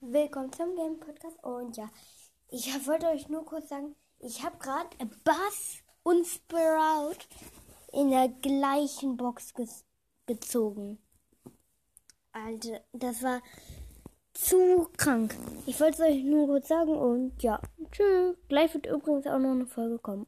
willkommen zum Game Podcast. Und ja, ich wollte euch nur kurz sagen, ich habe gerade Bass und Sprout in der gleichen Box ge gezogen. Alter, das war zu krank. Ich wollte es euch nur kurz sagen und ja, tschüss. Gleich wird übrigens auch noch eine Folge kommen.